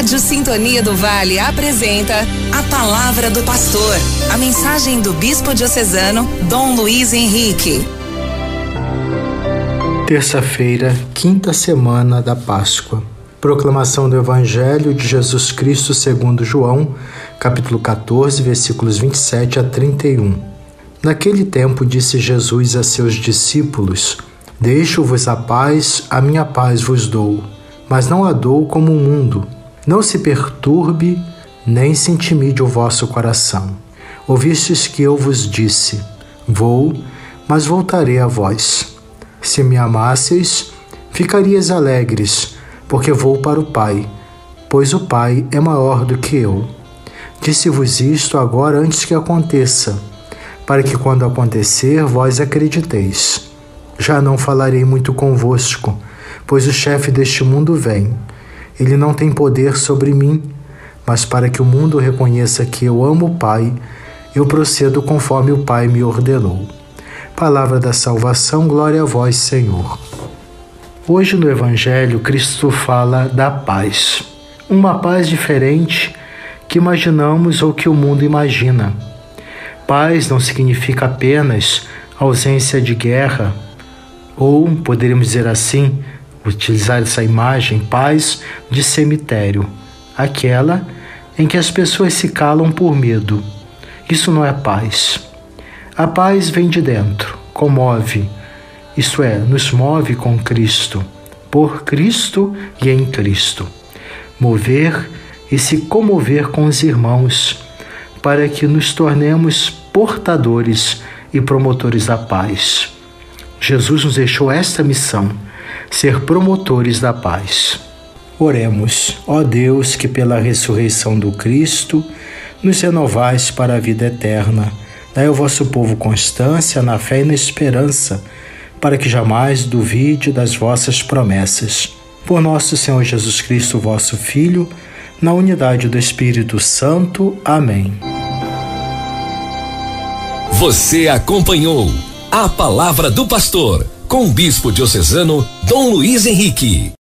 Rádio Sintonia do Vale apresenta a Palavra do Pastor, a mensagem do Bispo Diocesano Dom Luiz Henrique. Terça-feira, quinta semana da Páscoa. Proclamação do Evangelho de Jesus Cristo segundo João, capítulo 14, versículos 27 a 31. Naquele tempo disse Jesus a seus discípulos: Deixo-vos a paz, a minha paz vos dou, mas não a dou como o mundo. Não se perturbe, nem se intimide o vosso coração. Ouvistes que eu vos disse: Vou, mas voltarei a vós. Se me amasseis, ficarias alegres, porque vou para o Pai, pois o Pai é maior do que eu. Disse-vos isto agora antes que aconteça, para que quando acontecer vós acrediteis. Já não falarei muito convosco, pois o chefe deste mundo vem. Ele não tem poder sobre mim, mas para que o mundo reconheça que eu amo o Pai, eu procedo conforme o Pai me ordenou. Palavra da salvação, glória a vós, Senhor. Hoje no Evangelho, Cristo fala da paz. Uma paz diferente que imaginamos ou que o mundo imagina. Paz não significa apenas ausência de guerra, ou poderíamos dizer assim, utilizar essa imagem, paz de cemitério, aquela em que as pessoas se calam por medo. Isso não é paz. A paz vem de dentro, comove, isto é, nos move com Cristo, por Cristo e em Cristo. Mover e se comover com os irmãos, para que nos tornemos portadores e promotores da paz. Jesus nos deixou esta missão, ser promotores da paz. Oremos, ó Deus, que pela ressurreição do Cristo nos renovais para a vida eterna Dai ao vosso povo constância na fé e na esperança, para que jamais duvide das vossas promessas. Por nosso Senhor Jesus Cristo, vosso Filho, na unidade do Espírito Santo. Amém. Você acompanhou a palavra do pastor com o bispo diocesano Dom Luiz Henrique.